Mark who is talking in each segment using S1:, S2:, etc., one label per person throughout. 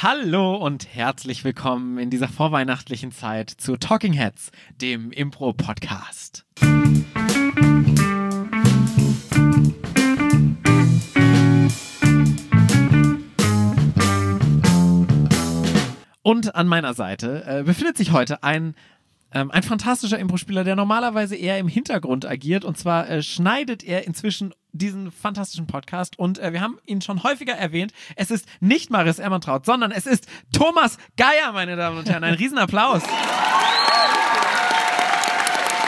S1: Hallo und herzlich willkommen in dieser vorweihnachtlichen Zeit zu Talking Heads, dem Impro-Podcast. Und an meiner Seite äh, befindet sich heute ein ähm, ein fantastischer Impro-Spieler, der normalerweise eher im Hintergrund agiert. Und zwar äh, schneidet er inzwischen diesen fantastischen Podcast. Und äh, wir haben ihn schon häufiger erwähnt. Es ist nicht Maris Ermantraut, sondern es ist Thomas Geier, meine Damen und Herren. Ein Riesenapplaus.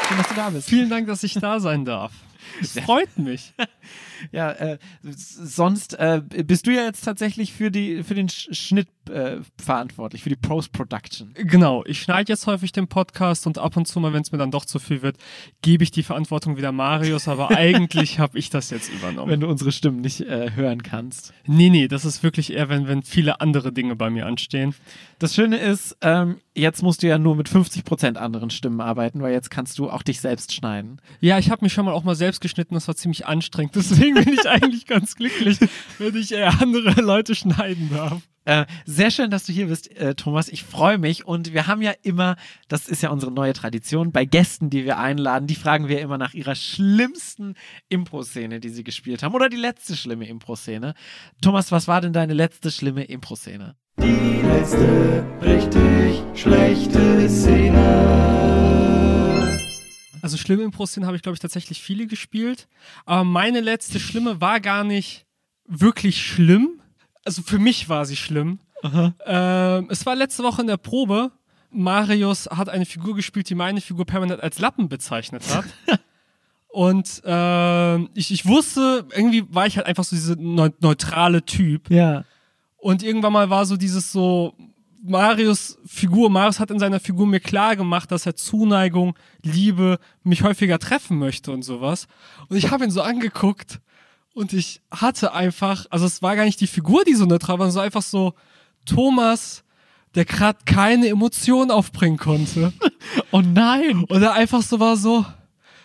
S1: Schön, dass du da bist.
S2: Vielen Dank, dass ich da sein darf. Es freut mich.
S1: Ja, äh, sonst äh, bist du ja jetzt tatsächlich für, die, für den Sch Schnitt äh, verantwortlich, für die Post-Production.
S2: Genau, ich schneide jetzt häufig den Podcast und ab und zu mal, wenn es mir dann doch zu viel wird, gebe ich die Verantwortung wieder Marius, aber eigentlich habe ich das jetzt übernommen.
S1: Wenn du unsere Stimmen nicht äh, hören kannst.
S2: Nee, nee, das ist wirklich eher, wenn, wenn viele andere Dinge bei mir anstehen.
S1: Das Schöne ist, ähm, jetzt musst du ja nur mit 50% anderen Stimmen arbeiten, weil jetzt kannst du auch dich selbst schneiden.
S2: Ja, ich habe mich schon mal auch mal selbst geschnitten, das war ziemlich anstrengend. Deswegen bin ich eigentlich ganz glücklich, wenn ich eher andere Leute schneiden darf.
S1: Äh, sehr schön, dass du hier bist, äh, Thomas. Ich freue mich. Und wir haben ja immer, das ist ja unsere neue Tradition, bei Gästen, die wir einladen, die fragen wir immer nach ihrer schlimmsten Impro-Szene, die sie gespielt haben. Oder die letzte schlimme Impro-Szene. Thomas, was war denn deine letzte schlimme Impro-Szene?
S3: Die letzte richtig schlechte Szene.
S2: Also schlimme Impro-Szenen habe ich, glaube ich, tatsächlich viele gespielt. Aber meine letzte schlimme war gar nicht wirklich schlimm. Also für mich war sie schlimm. Ähm, es war letzte Woche in der Probe. Marius hat eine Figur gespielt, die meine Figur permanent als Lappen bezeichnet hat. Und ähm, ich, ich wusste, irgendwie war ich halt einfach so dieser neu neutrale Typ.
S1: Ja.
S2: Und irgendwann mal war so dieses so, Marius Figur, Marius hat in seiner Figur mir klar gemacht, dass er Zuneigung, Liebe, mich häufiger treffen möchte und sowas. Und ich habe ihn so angeguckt und ich hatte einfach, also es war gar nicht die Figur, die so neutral war, sondern so einfach so Thomas, der gerade keine Emotion aufbringen konnte.
S1: Oh nein!
S2: Und er einfach so war so,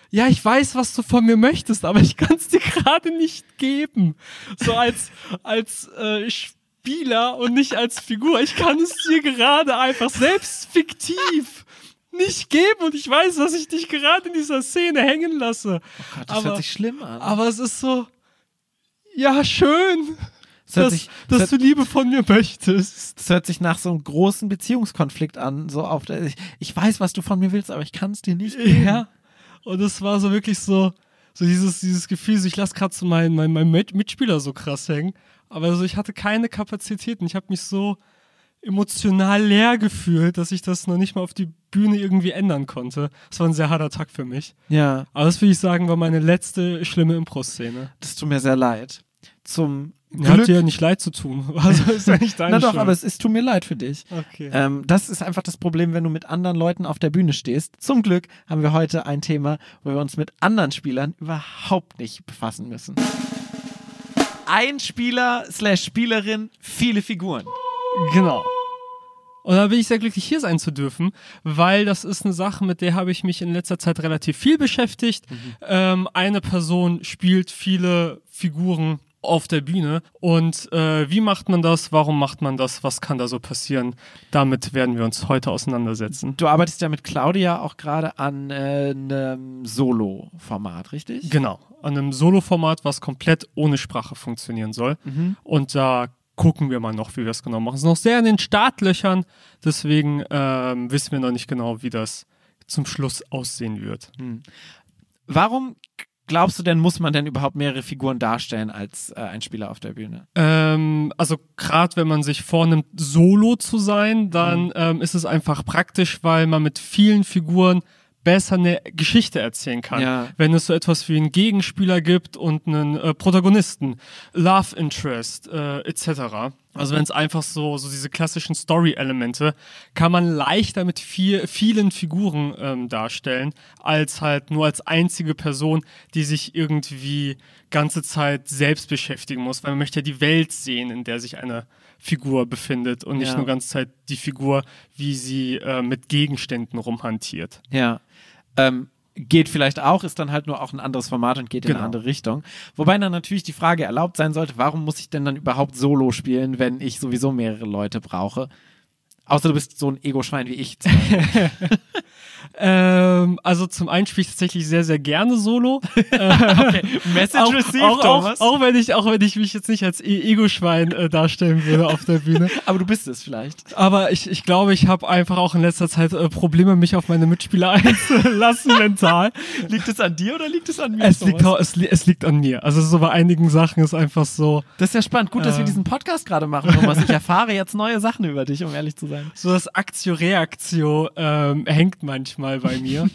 S2: ja, ich weiß, was du von mir möchtest, aber ich kann es dir gerade nicht geben. So als, als äh, Spieler und nicht als Figur. Ich kann es dir gerade einfach selbst fiktiv nicht geben und ich weiß, dass ich dich gerade in dieser Szene hängen lasse.
S1: Oh Gott, das
S2: aber,
S1: hört sich schlimm an.
S2: aber es ist so, ja, schön,
S1: Das
S2: dass,
S1: sich-
S2: dass
S1: das
S2: du Liebe von mir möchtest.
S1: Das hört sich nach so einem großen Beziehungskonflikt an. So auf der, ich, ich weiß, was du von mir willst, aber ich kann es dir nicht geben.
S2: Ja. Und es war so wirklich so, so dieses, dieses Gefühl, so ich lasse gerade so meinen mein, mein Mit- Mitspieler so krass hängen. Aber so, ich hatte keine Kapazitäten. Ich habe mich so emotional leer gefühlt, dass ich das noch nicht mal auf die Bühne irgendwie ändern konnte. Das war ein sehr harter Tag für mich.
S1: Ja,
S2: Aber das würde ich sagen, war meine letzte schlimme Impro-Szene.
S1: das tut mir sehr leid. Zum
S2: Ja, Hat
S1: Glück.
S2: dir ja nicht leid zu tun. Also ist ja nicht deine
S1: Na doch,
S2: Schuld.
S1: aber es ist, tut mir leid für dich.
S2: Okay.
S1: Ähm, das ist einfach das Problem, wenn du mit anderen Leuten auf der Bühne stehst. Zum Glück haben wir heute ein Thema, wo wir uns mit anderen Spielern überhaupt nicht befassen müssen. Ein Spieler slash Spielerin, viele Figuren.
S2: Genau. Und da bin ich sehr glücklich, hier sein zu dürfen, weil das ist eine Sache, mit der habe ich mich in letzter Zeit relativ viel beschäftigt. Ähm, eine Person spielt viele Figuren auf der Bühne. Und äh, wie macht man das? Warum macht man das? Was kann da so passieren? Damit werden wir uns heute auseinandersetzen.
S1: Du arbeitest ja mit Claudia auch gerade an äh, einem Solo-Format, richtig?
S2: Genau. An einem Solo-Format, was komplett ohne Sprache funktionieren soll.
S1: Mhm.
S2: Und da gucken wir mal noch, wie wir das genau machen. Es ist noch sehr in den Startlöchern, deswegen ähm, wissen wir noch nicht genau, wie das zum Schluss aussehen wird.
S1: Warum glaubst du denn, muss man denn überhaupt mehrere Figuren darstellen als äh, ein Spieler auf der Bühne?
S2: Ähm, also gerade wenn man sich vornimmt, solo zu sein, dann ähm, ist es einfach praktisch, weil man mit vielen Figuren besser eine Geschichte erzählen kann.
S1: Ja.
S2: Wenn es so etwas wie einen Gegenspieler gibt und einen äh, Protagonisten, Love Interest äh, etc. Also wenn es einfach so, so diese klassischen Story-Elemente, kann man leichter mit viel, vielen Figuren ähm, darstellen, als halt nur als einzige Person, die sich irgendwie ganze Zeit selbst beschäftigen muss, weil man möchte ja die Welt sehen, in der sich eine Figur befindet und nicht
S1: Ja.
S2: nur ganze Zeit die Figur, wie sie äh, mit Gegenständen rumhantiert.
S1: Ja. Ähm, geht vielleicht auch, ist dann halt nur auch ein anderes Format und geht in
S2: Genau.
S1: eine andere Richtung. Wobei dann natürlich die Frage erlaubt sein sollte, warum muss ich denn dann überhaupt Solo spielen, wenn ich sowieso mehrere Leute brauche? Außer du bist so ein Ego-Schwein wie ich.
S2: Ähm, also zum einen spiele ich tatsächlich sehr, sehr gerne Solo.
S1: Message
S2: auch,
S1: received,
S2: auch,
S1: Thomas.
S2: auch, auch, wenn ich, auch wenn ich mich jetzt nicht als E- Ego-Schwein äh, darstellen würde auf der Bühne.
S1: Aber du bist es vielleicht.
S2: Aber ich, ich glaube, ich habe einfach auch in letzter Zeit äh, Probleme, mich auf meine Mitspieler einzulassen mental.
S1: Liegt es an dir oder liegt es an mir?
S2: Es liegt, es, es liegt an mir. Also so bei einigen Sachen ist einfach so,
S1: Das ist ja spannend. Gut, dass wir
S2: Ähm.
S1: diesen Podcast gerade machen, Thomas. Ich erfahre jetzt neue Sachen über dich, um ehrlich zu sein.
S2: so das Aktio-Reaktio ähm, hängt manchmal bei mir.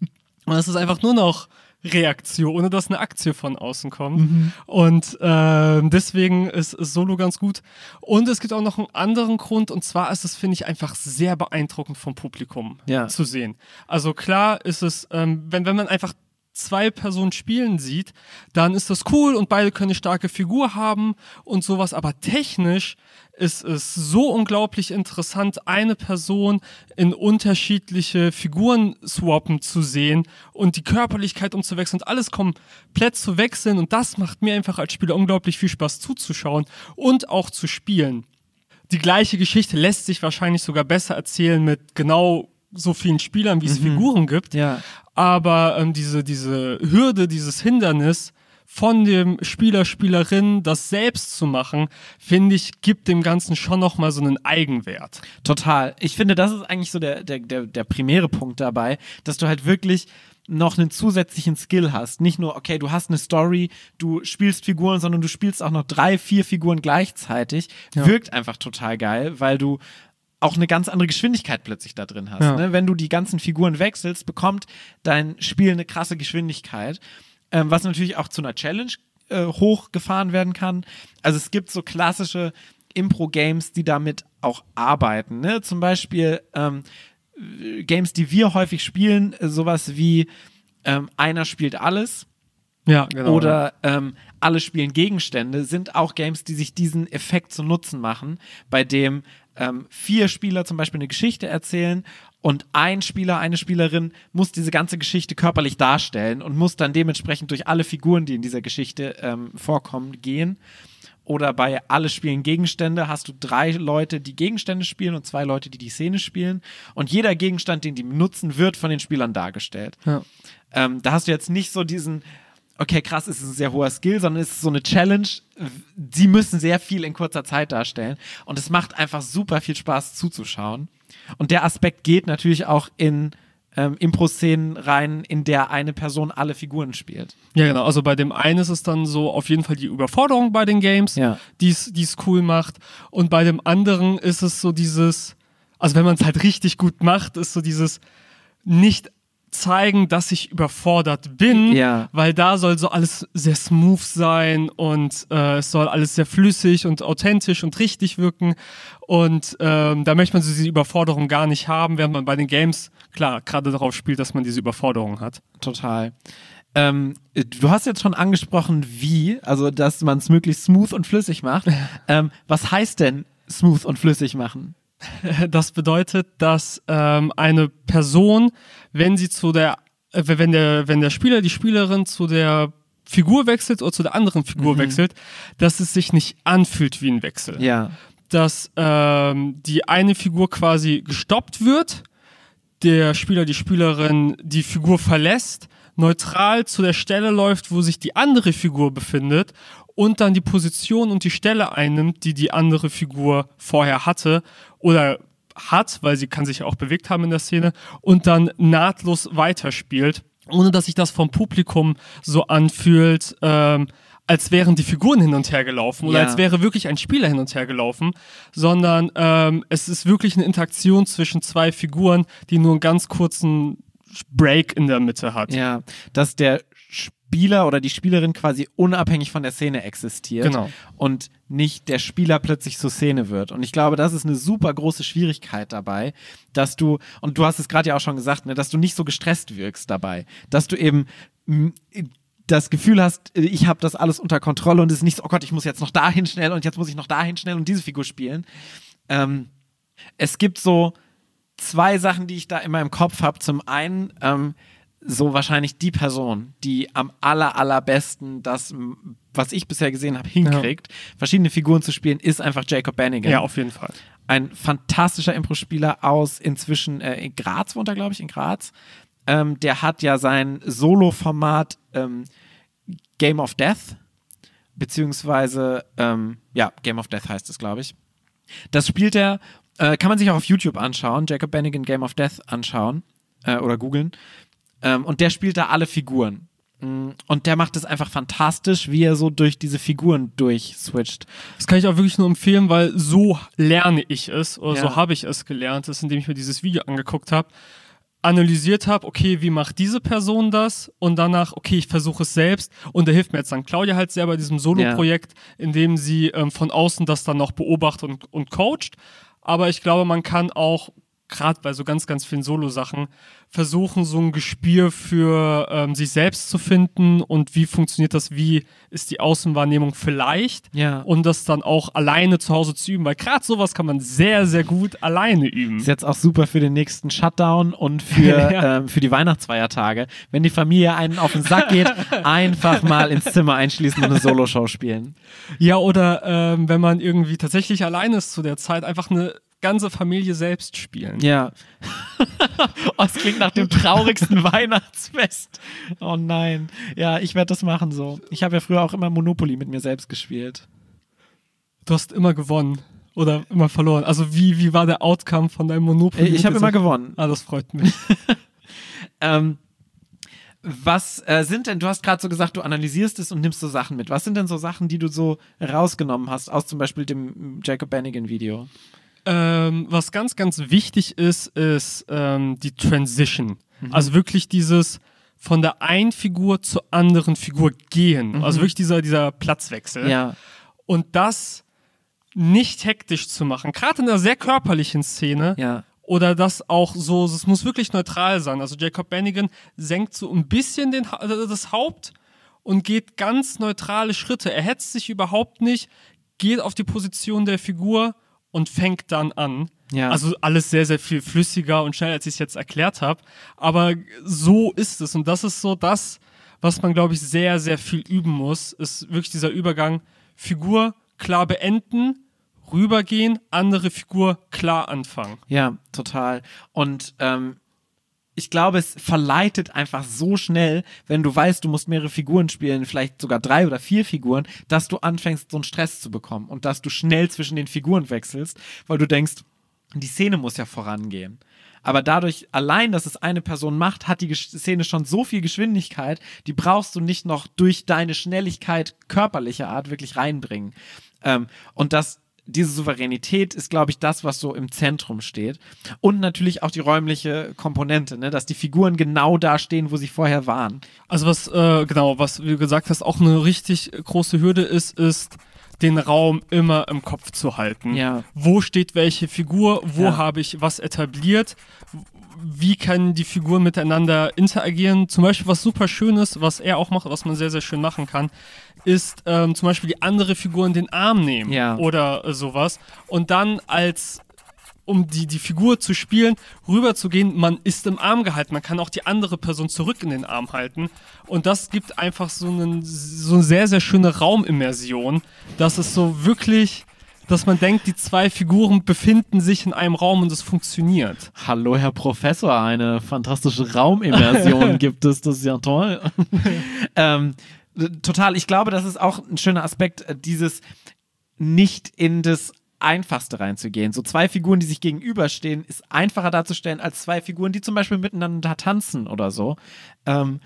S2: Und es ist einfach nur noch Reaktion, ohne dass eine Aktie von außen kommt. Und ähm, deswegen ist, ist Solo ganz gut. Und es gibt auch noch einen anderen Grund, und zwar ist es, finde ich, einfach sehr beeindruckend vom Publikum
S1: Ja.
S2: zu sehen. Also klar ist es, ähm, wenn, wenn man einfach zwei Personen spielen sieht, dann ist das cool und beide können eine starke Figur haben und sowas, aber technisch ist es so unglaublich interessant, eine Person in unterschiedliche Figuren swappen zu sehen und die Körperlichkeit umzuwechseln und alles komplett zu wechseln und das macht mir einfach als Spieler unglaublich viel Spaß zuzuschauen und auch zu spielen. Die gleiche Geschichte lässt sich wahrscheinlich sogar besser erzählen mit genau so vielen Spielern, wie es Figuren gibt.
S1: Ja.
S2: Aber ähm, diese, diese Hürde, dieses Hindernis von dem Spieler, Spielerin, das selbst zu machen, finde ich, gibt dem Ganzen schon nochmal so einen Eigenwert.
S1: Total. Ich finde, das ist eigentlich so der, der, der, der primäre Punkt dabei, dass du halt wirklich noch einen zusätzlichen Skill hast. Nicht nur, okay, du hast eine Story, du spielst Figuren, sondern du spielst auch noch drei, vier Figuren gleichzeitig. Wirkt einfach total geil, weil du auch eine ganz andere Geschwindigkeit plötzlich da drin hast.
S2: Ja.
S1: Ne? Wenn du die ganzen Figuren wechselst, bekommt dein Spiel eine krasse Geschwindigkeit, ähm, was natürlich auch zu einer Challenge äh, hochgefahren werden kann. Also es gibt so klassische Impro-Games, die damit auch arbeiten. Ne? Zum Beispiel ähm, äh, Games, die wir häufig spielen, sowas wie ähm, einer spielt alles
S2: Ja, genau.
S1: oder ähm, alle spielen Gegenstände, sind auch Games, die sich diesen Effekt zu Nutzen machen, bei dem ähm, vier Spieler zum Beispiel eine Geschichte erzählen und ein Spieler, eine Spielerin muss diese ganze Geschichte körperlich darstellen und muss dann dementsprechend durch alle Figuren, die in dieser Geschichte ähm, vorkommen, gehen. Oder bei alle spielen Gegenstände hast du drei Leute, die Gegenstände spielen und zwei Leute, die die Szene spielen. Und jeder Gegenstand, den die benutzen, wird von den Spielern dargestellt.
S2: Ja.
S1: Ähm, da hast du jetzt nicht so diesen, okay, krass, es ist ein sehr hoher Skill, sondern es ist so eine Challenge. Sie müssen sehr viel in kurzer Zeit darstellen. Und es macht einfach super viel Spaß zuzuschauen. Und der Aspekt geht natürlich auch in ähm, Impro-Szenen rein, in der eine Person alle Figuren spielt.
S2: Ja, genau. Also bei dem einen ist es dann so auf jeden Fall die Überforderung bei den Games,
S1: Ja.
S2: die es cool macht. Und bei dem anderen ist es so dieses, also wenn man es halt richtig gut macht, ist so dieses nicht zeigen, dass ich überfordert bin,
S1: Ja.
S2: weil da soll so alles sehr smooth sein und äh, es soll alles sehr flüssig und authentisch und richtig wirken und ähm, da möchte man so diese Überforderung gar nicht haben, während man bei den Games klar gerade darauf spielt, dass man diese Überforderung hat.
S1: Total. Ähm, du hast jetzt schon angesprochen, wie, also dass man es möglichst smooth und flüssig macht. ähm, was heißt denn smooth und flüssig machen?
S2: Das bedeutet, dass ähm, eine Person, wenn sie zu der, äh, wenn der, wenn der Spieler, die Spielerin zu der Figur wechselt oder zu der anderen Figur wechselt, dass es sich nicht anfühlt wie ein Wechsel.
S1: Ja.
S2: Dass ähm, die eine Figur quasi gestoppt wird, der Spieler, die Spielerin die Figur verlässt, neutral zu der Stelle läuft, wo sich die andere Figur befindet und dann die Position und die Stelle einnimmt, die die andere Figur vorher hatte oder hat, weil sie kann sich ja auch bewegt haben in der Szene und dann nahtlos weiterspielt, ohne dass sich das vom Publikum so anfühlt, ähm, als wären die Figuren hin und her gelaufen oder
S1: Ja.
S2: als wäre wirklich ein Spieler hin und her gelaufen, sondern ähm, es ist wirklich eine Interaktion zwischen zwei Figuren, die nur einen ganz kurzen Break in der Mitte hat.
S1: Ja, dass der Spieler oder die Spielerin quasi unabhängig von der Szene existiert
S2: Genau.
S1: und nicht der Spieler plötzlich zur Szene wird. Und ich glaube, das ist eine super große Schwierigkeit dabei, dass du, und du hast es gerade ja auch schon gesagt, ne, dass du nicht so gestresst wirkst dabei, dass du eben m, das Gefühl hast, ich habe das alles unter Kontrolle und es ist nicht so, oh Gott, ich muss jetzt noch dahin schnell und jetzt muss ich noch dahin schnell und diese Figur spielen. Ähm, es gibt so zwei Sachen, die ich da in meinem Kopf habe. Zum einen, ähm, so wahrscheinlich die Person, die am aller, allerbesten das, was ich bisher gesehen habe, hinkriegt, verschiedene Figuren zu spielen, ist einfach Jacob Bannigan.
S2: Ja, auf jeden Fall.
S1: Ein fantastischer Impro-Spieler aus inzwischen äh, in Graz wohnt er, glaube ich, in Graz. Ähm, der hat ja sein Solo-Format ähm, Game of Death, beziehungsweise, ähm, ja, Game of Death heißt es, glaube ich. Das spielt er, äh, kann man sich auch auf YouTube anschauen, Jacob Bannigan Game of Death anschauen äh, oder googeln. Ähm, und der spielt da alle Figuren. Mm, Und der macht es einfach fantastisch, wie er so durch diese Figuren durchswitcht.
S2: Das kann ich auch wirklich nur empfehlen, weil so lerne ich es oder
S1: Ja.
S2: so habe ich es gelernt, ist, indem ich mir dieses Video angeguckt habe, analysiert habe, okay, wie macht diese Person das und danach, okay, ich versuche es selbst und da hilft mir jetzt dann Claudia halt sehr bei diesem Solo-Projekt, indem sie ähm, von außen das dann noch beobachtet und, und coacht. Aber ich glaube, man kann auch gerade bei so ganz, ganz vielen Solo-Sachen versuchen, so ein Gespür für ähm, sich selbst zu finden und wie funktioniert das, wie ist die Außenwahrnehmung vielleicht
S1: Ja.
S2: und das dann auch alleine zu Hause zu üben, weil gerade sowas kann man sehr, sehr gut alleine üben.
S1: Ist jetzt auch super für den nächsten Shutdown und für,
S2: Ja.
S1: ähm, für die Weihnachtsfeiertage. Wenn die Familie einen auf den Sack geht, einfach mal ins Zimmer einschließen und eine Soloshow spielen.
S2: Ja, oder ähm, wenn man irgendwie tatsächlich alleine ist zu der Zeit, einfach eine ganze Familie selbst spielen.
S1: Ja. oh, es klingt nach dem traurigsten Weihnachtsfest. Oh nein. Ja, ich werde das machen so. Ich habe ja früher auch immer Monopoly mit mir selbst gespielt.
S2: Du hast immer gewonnen oder immer verloren. Also wie, wie war der Outcome von deinem Monopoly?
S1: Ich habe immer gewonnen.
S2: Ah, das freut mich.
S1: Ähm, was äh, sind denn, du hast gerade so gesagt, du analysierst es und nimmst so Sachen mit. Was sind denn so Sachen, die du so rausgenommen hast aus zum Beispiel dem Jacob Bannigan-Video?
S2: Ähm, was ganz, ganz wichtig ist, ist ähm, die Transition. Also wirklich dieses von der einen Figur zur anderen Figur gehen. Also wirklich dieser, dieser Platzwechsel.
S1: Ja.
S2: Und das nicht hektisch zu machen, gerade in einer sehr körperlichen Szene.
S1: Ja.
S2: Oder das auch so, es muss wirklich neutral sein. Also Jacob Bannigan senkt so ein bisschen den, äh, das Haupt und geht ganz neutrale Schritte. Er hetzt sich überhaupt nicht, geht auf die Position der Figur und fängt dann an.
S1: Ja.
S2: Also alles sehr, sehr viel flüssiger und schneller, als ich es jetzt erklärt habe. Aber so ist es. Und das ist so das, was man, glaube ich, sehr, sehr viel üben muss, ist wirklich dieser Übergang, Figur klar beenden, rübergehen, andere Figur klar anfangen.
S1: Ja, total. Und ähm, ich glaube, es verleitet einfach so schnell, wenn du weißt, du musst mehrere Figuren spielen, vielleicht sogar drei oder vier Figuren, dass du anfängst, so einen Stress zu bekommen und dass du schnell zwischen den Figuren wechselst, weil du denkst, die Szene muss ja vorangehen. Aber dadurch, allein, dass es eine Person macht, hat die Szene schon so viel Geschwindigkeit, die brauchst du nicht noch durch deine Schnelligkeit körperlicher Art wirklich reinbringen. Ähm, und das, diese Souveränität ist, glaube ich, das, was so im Zentrum steht. Und natürlich auch die räumliche Komponente, ne? dass die Figuren genau da stehen, wo sie vorher waren.
S2: Also was, äh, genau, was du gesagt hast, auch eine richtig große Hürde ist, ist, den Raum immer im Kopf zu halten.
S1: Ja.
S2: Wo steht welche Figur, wo
S1: Ja.
S2: habe ich was etabliert, wie können die Figuren miteinander interagieren. Zum Beispiel, was super schön ist, was er auch macht, was man sehr, sehr schön machen kann, ist ähm, zum Beispiel die andere Figur in den Arm nehmen
S1: Ja.
S2: oder äh, sowas und dann als um die, die Figur zu spielen, rüberzugehen, man ist im Arm gehalten. Man kann auch die andere Person zurück in den Arm halten. Und das gibt einfach so, einen, so eine sehr, sehr schöne Raumimmersion, dass es so wirklich, dass man denkt, die zwei Figuren befinden sich in einem Raum und es funktioniert.
S1: Hallo, Herr Professor, eine fantastische Raumimmersion gibt es, das ist ja toll. ähm, total, ich glaube, das ist auch ein schöner Aspekt, äh, dieses nicht in das Einfachste reinzugehen. So zwei Figuren, die sich gegenüberstehen, ist einfacher darzustellen als zwei Figuren, die zum Beispiel miteinander tanzen oder so. Ähm,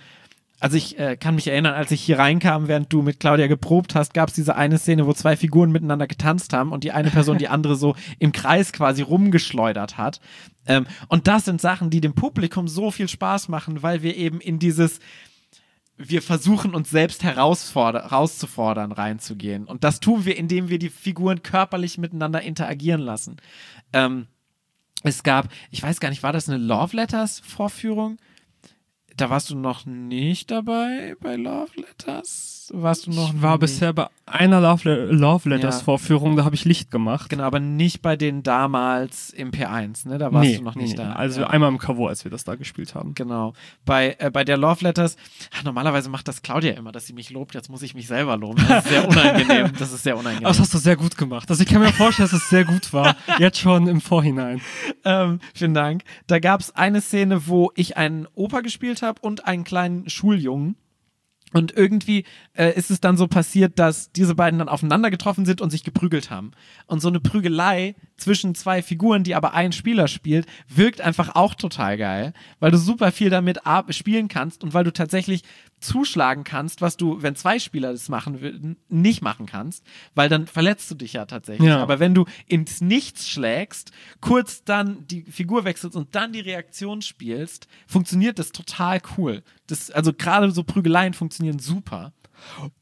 S1: also ich äh, kann mich erinnern, als ich hier reinkam, während du mit Claudia geprobt hast, gab es diese eine Szene, wo zwei Figuren miteinander getanzt haben und die eine Person die andere so im Kreis quasi rumgeschleudert hat. Ähm, und das sind Sachen, die dem Publikum so viel Spaß machen, weil wir eben in dieses wir versuchen uns selbst herauszufordern, reinzugehen. Und das tun wir, indem wir die Figuren körperlich miteinander interagieren lassen. Ähm, es gab, ich weiß gar nicht, war das eine Love Letters Vorführung? Da warst du noch nicht dabei bei Love Letters? Warst du noch
S2: Ich war bisher bei einer Love, Love Letters
S1: Ja.
S2: Vorführung, da habe ich Licht gemacht.
S1: Genau, aber nicht bei den damals im P1, ne? Da warst
S2: nee,
S1: du noch nicht
S2: nee.
S1: da.
S2: Also
S1: ja.
S2: einmal im Kavo, als wir das da gespielt haben.
S1: Genau. Bei, äh, bei der Love Letters, ach, normalerweise macht das Claudia immer, dass sie mich lobt. Jetzt muss ich mich selber loben. Das ist sehr unangenehm. Das ist sehr unangenehm.
S2: Aber das hast du sehr gut gemacht. Also ich kann mir vorstellen, dass es sehr gut war. Jetzt schon im Vorhinein.
S1: ähm, vielen Dank. Da gab es eine Szene, wo ich einen Opa gespielt habe und einen kleinen Schuljungen. Und irgendwie äh, ist es dann so passiert, dass diese beiden dann aufeinander getroffen sind und sich geprügelt haben. Und so eine Prügelei zwischen zwei Figuren, die aber ein Spieler spielt, wirkt einfach auch total geil, weil du super viel damit spielen kannst und weil du tatsächlich zuschlagen kannst, was du, wenn zwei Spieler das machen würden, nicht machen kannst, weil dann verletzt du dich ja tatsächlich.
S2: Ja.
S1: Aber wenn du ins Nichts schlägst, kurz dann die Figur wechselst und dann die Reaktion spielst, funktioniert das total cool. Das, also gerade so Prügeleien funktionieren super.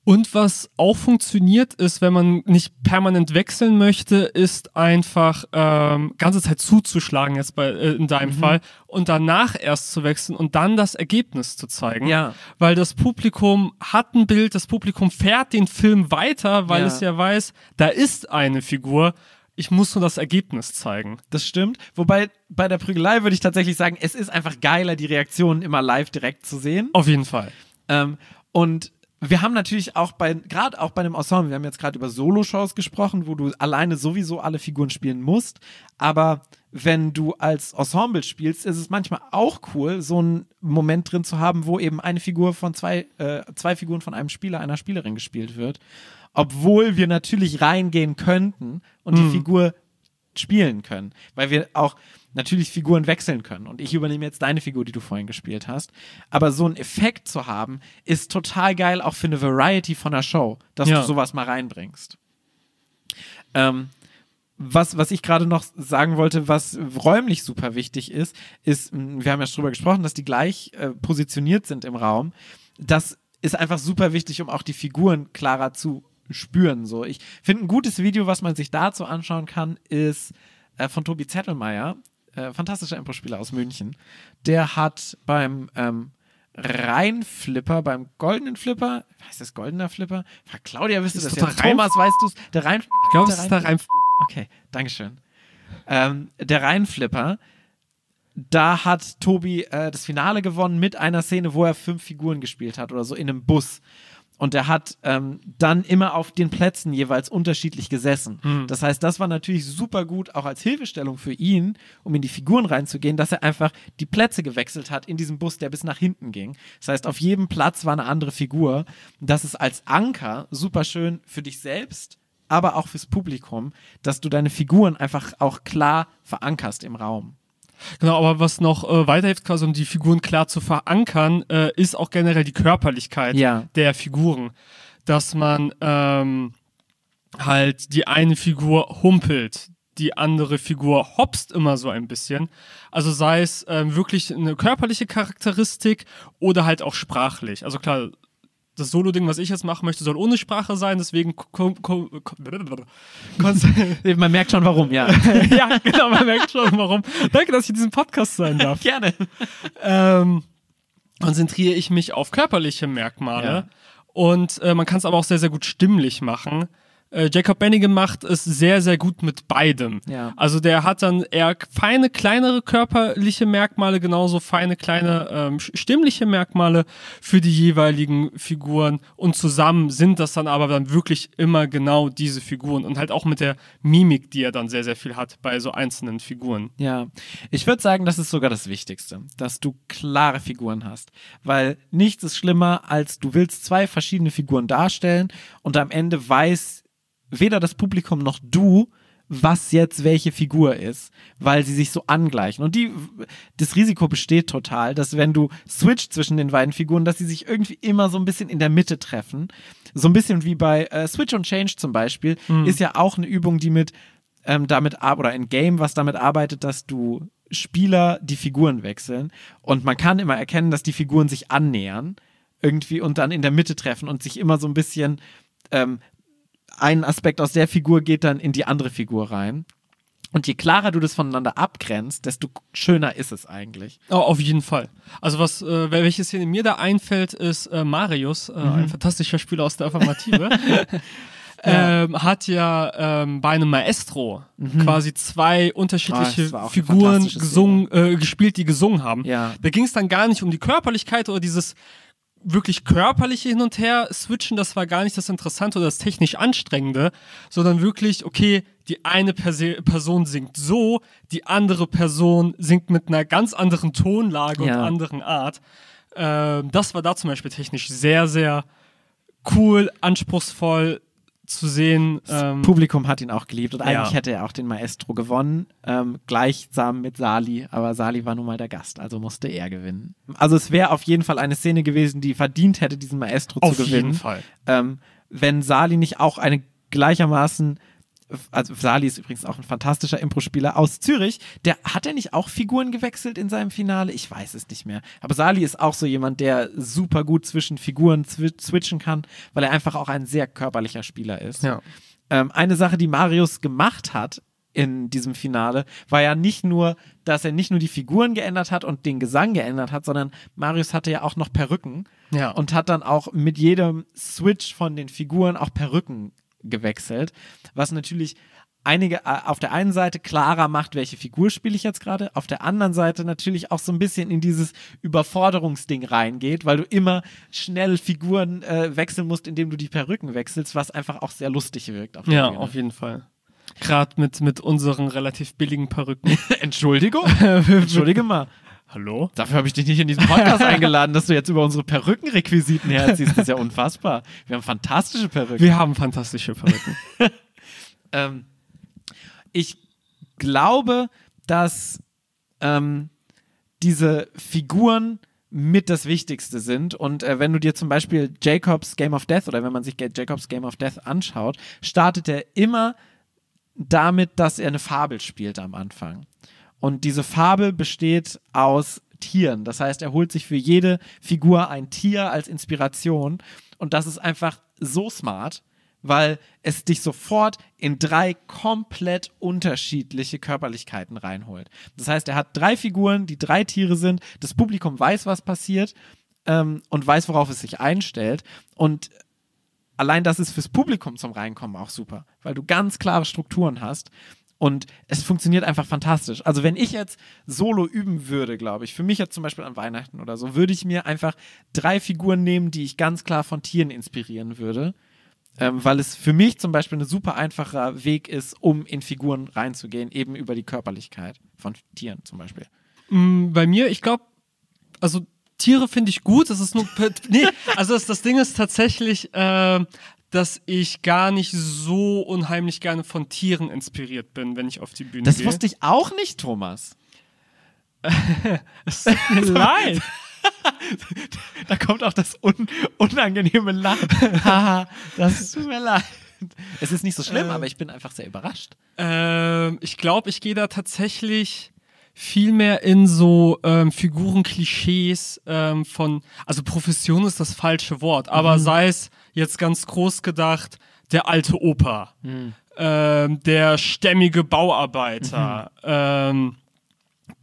S2: Und was auch funktioniert ist, wenn man nicht permanent wechseln möchte, ist einfach ähm, ganze Zeit zuzuschlagen jetzt bei äh, in deinem Fall und danach erst zu wechseln und dann das Ergebnis zu zeigen.
S1: Ja.
S2: Weil das Publikum hat ein Bild, das Publikum fährt den Film weiter, weil
S1: Ja.
S2: es ja weiß, da ist eine Figur. Ich muss nur das Ergebnis zeigen.
S1: Das stimmt. Wobei bei der Prügelei würde ich tatsächlich sagen, es ist einfach geiler, die Reaktionen immer live direkt zu sehen.
S2: Auf jeden Fall.
S1: Ähm, und wir haben natürlich auch bei, gerade auch bei einem Ensemble, wir haben jetzt gerade über Solo-Shows gesprochen, wo du alleine sowieso alle Figuren spielen musst. Aber wenn du als Ensemble spielst, ist es manchmal auch cool, so einen Moment drin zu haben, wo eben eine Figur von zwei, äh, zwei Figuren von einem Spieler, einer Spielerin gespielt wird. Obwohl wir natürlich reingehen könnten und die Figur spielen können, weil wir auch natürlich Figuren wechseln können. Und ich übernehme jetzt deine Figur, die du vorhin gespielt hast. Aber so einen Effekt zu haben, ist total geil, auch für eine Variety von der Show, dass
S2: Ja.
S1: du sowas mal reinbringst. Ähm, was, was ich gerade noch sagen wollte, was räumlich super wichtig ist, ist, wir haben ja schon drüber gesprochen, dass die gleich äh, positioniert sind im Raum. Das ist einfach super wichtig, um auch die Figuren klarer zu spüren. So, ich finde ein gutes Video, was man sich dazu anschauen kann, ist äh, von Tobi Zettelmeier, äh, fantastischer Impro-Spieler aus München. Der hat beim ähm, Rheinflipper, beim goldenen Flipper, heißt das goldener Flipper? Frag Claudia, wisst du
S2: Ist
S1: das
S2: der Rhein-
S1: Thomas, weißt du es? Der Rhein
S2: Ich glaube, es ist da rein.
S1: Okay, Dankeschön. Ähm, der Rheinflipper, da hat Tobi äh, das Finale gewonnen mit einer Szene, wo er fünf Figuren gespielt hat oder so in einem Bus. Und er hat ähm, dann immer auf den Plätzen jeweils unterschiedlich gesessen. Das heißt, das war natürlich super gut, auch als Hilfestellung für ihn, um in die Figuren reinzugehen, dass er einfach die Plätze gewechselt hat in diesem Bus, der bis nach hinten ging. Das heißt, auf jedem Platz war eine andere Figur. Das ist als Anker super schön für dich selbst, aber auch fürs Publikum, dass du deine Figuren einfach auch klar verankerst im Raum.
S2: Genau, aber was noch äh, weiterhilft, quasi um die Figuren klar zu verankern, äh, ist auch generell die Körperlichkeit
S1: Ja.
S2: der Figuren. Dass man ähm, halt die eine Figur humpelt, die andere Figur hopst immer so ein bisschen. Also sei es ähm, wirklich eine körperliche Charakteristik oder halt auch sprachlich. Also klar, das Solo-Ding, was ich jetzt machen möchte, soll ohne Sprache sein, deswegen
S1: Man merkt schon warum, ja.
S2: ja, genau, man merkt schon, warum. Danke, dass ich in diesem Podcast sein darf.
S1: Gerne.
S2: ähm, konzentriere ich mich auf körperliche Merkmale.
S1: Ja.
S2: Und äh, man kann es aber auch sehr, sehr gut stimmlich machen. Äh, Jacob Bennigan macht es sehr, sehr gut mit beidem.
S1: Ja.
S2: Also der hat dann eher feine, kleinere körperliche Merkmale, genauso feine, kleine ähm, stimmliche Merkmale für die jeweiligen Figuren. Und zusammen sind das dann aber dann wirklich immer genau diese Figuren. Und halt auch mit der Mimik, die er dann sehr, sehr viel hat bei so einzelnen Figuren.
S1: Ja, ich würde sagen, das ist sogar das Wichtigste, dass du klare Figuren hast. Weil nichts ist schlimmer, als du willst zwei verschiedene Figuren darstellen und am Ende weiß weder das Publikum noch du, was jetzt welche Figur ist, weil sie sich so angleichen. Und die, das Risiko besteht total, dass wenn du switcht zwischen den beiden Figuren, dass sie sich irgendwie immer so ein bisschen in der Mitte treffen. So ein bisschen wie bei äh, Switch und Change zum Beispiel, ist ja auch eine Übung, die mit ähm, damit oder ein Game, was damit arbeitet, dass du Spieler die Figuren wechseln und man kann immer erkennen, dass die Figuren sich annähern irgendwie und dann in der Mitte treffen und sich immer so ein bisschen ähm, ein Aspekt aus der Figur geht dann in die andere Figur rein. Und je klarer du das voneinander abgrenzt, desto schöner ist es eigentlich.
S2: Oh, auf jeden Fall. Also was, äh, welche Szene mir da einfällt, ist äh, Marius, äh, ein fantastischer Spieler aus der Affirmative. Ähm, hat ja ähm, bei einem Maestro quasi zwei unterschiedliche
S1: eine
S2: Figuren gesungen, äh, gespielt, die gesungen haben.
S1: Ja.
S2: Da ging es dann gar nicht um die Körperlichkeit oder dieses wirklich körperliche Hin und Her switchen, das war gar nicht das Interessante oder das technisch Anstrengende, sondern wirklich, okay, die eine Person singt so, die andere Person singt mit einer ganz anderen Tonlage und
S1: Ja.
S2: anderen Art. Ähm, das war da zum Beispiel technisch sehr, sehr cool, anspruchsvoll zu sehen. Ähm,
S1: Publikum hat ihn auch geliebt und
S2: Ja.
S1: eigentlich hätte er auch den Maestro gewonnen, ähm, gleichsam mit Sali, aber Sali war nun mal der Gast, also musste er gewinnen. Also es wäre auf jeden Fall eine Szene gewesen, die verdient hätte, diesen Maestro
S2: auf
S1: zu gewinnen.
S2: jeden Fall.
S1: Ähm, wenn Sali nicht auch eine gleichermaßen also Sali ist übrigens auch ein fantastischer Impro-Spieler aus Zürich. Der hat er nicht auch Figuren gewechselt in seinem Finale? Ich weiß es nicht mehr. Aber Sali ist auch so jemand, der super gut zwischen Figuren switchen kann, weil er einfach auch ein sehr körperlicher Spieler ist.
S2: Ja.
S1: Ähm, eine Sache, die Marius gemacht hat in diesem Finale, war ja nicht nur, dass er nicht nur die Figuren geändert hat und den Gesang geändert hat, sondern Marius hatte ja auch noch Perücken
S2: Ja.
S1: und hat dann auch mit jedem Switch von den Figuren auch Perücken gewechselt, was natürlich einige äh, auf der einen Seite klarer macht, welche Figur spiele ich jetzt gerade, auf der anderen Seite natürlich auch so ein bisschen in dieses Überforderungsding reingeht, weil du immer schnell Figuren äh, wechseln musst, indem du die Perücken wechselst, was einfach auch sehr lustig wirkt. Auf
S2: Ja,
S1: Bühne.
S2: auf jeden Fall. Gerade mit, mit unseren relativ billigen Perücken.
S1: Entschuldigung? Entschuldige mal.
S2: Hallo?
S1: Dafür habe ich dich nicht in diesen Podcast eingeladen, dass du jetzt über unsere Perückenrequisiten herziehst. Das ist ja unfassbar. Wir haben fantastische Perücken.
S2: Wir haben fantastische Perücken.
S1: Ähm, ich glaube, dass ähm, diese Figuren mit das Wichtigste sind. Und äh, wenn du dir zum Beispiel Jacobs Game of Death oder wenn man sich Jacobs Game of Death anschaut, startet er immer damit, dass er eine Fabel spielt am Anfang. Und diese Fabel besteht aus Tieren. Das heißt, er holt sich für jede Figur ein Tier als Inspiration. Und das ist einfach so smart, weil es dich sofort in drei komplett unterschiedliche Körperlichkeiten reinholt. Das heißt, er hat drei Figuren, die drei Tiere sind. Das Publikum weiß, was passiert ähm, und weiß, worauf es sich einstellt. Und allein das ist fürs Publikum zum Reinkommen auch super, weil du ganz klare Strukturen hast. Und es funktioniert einfach fantastisch. Also wenn ich jetzt Solo üben würde, glaube ich, für mich jetzt zum Beispiel an Weihnachten oder so, würde ich mir einfach drei Figuren nehmen, die ich ganz klar von Tieren inspirieren würde. Ähm, weil es für mich zum Beispiel ein super einfacher Weg ist, um in Figuren reinzugehen, eben über die Körperlichkeit von Tieren zum Beispiel.
S2: Mm, Bei mir, ich glaube, also Tiere finde ich gut. Das ist nur. nee, also das, das Ding ist tatsächlich, äh, dass ich gar nicht so unheimlich gerne von Tieren inspiriert bin, wenn ich auf die Bühne
S1: Das
S2: gehe.
S1: wusste ich auch nicht, Thomas.
S2: Es tut mir leid.
S1: Da kommt auch das un unangenehme Lachen. Haha, das tut mir leid. Es ist nicht so schlimm,
S2: Äh.
S1: aber ich bin einfach sehr überrascht.
S2: Ähm, ich glaube, ich gehe da tatsächlich viel mehr in so ähm, Figurenklischees ähm, von, also Profession ist das falsche Wort, aber sei es jetzt ganz groß gedacht, der alte Opa, ähm, der stämmige Bauarbeiter, ähm,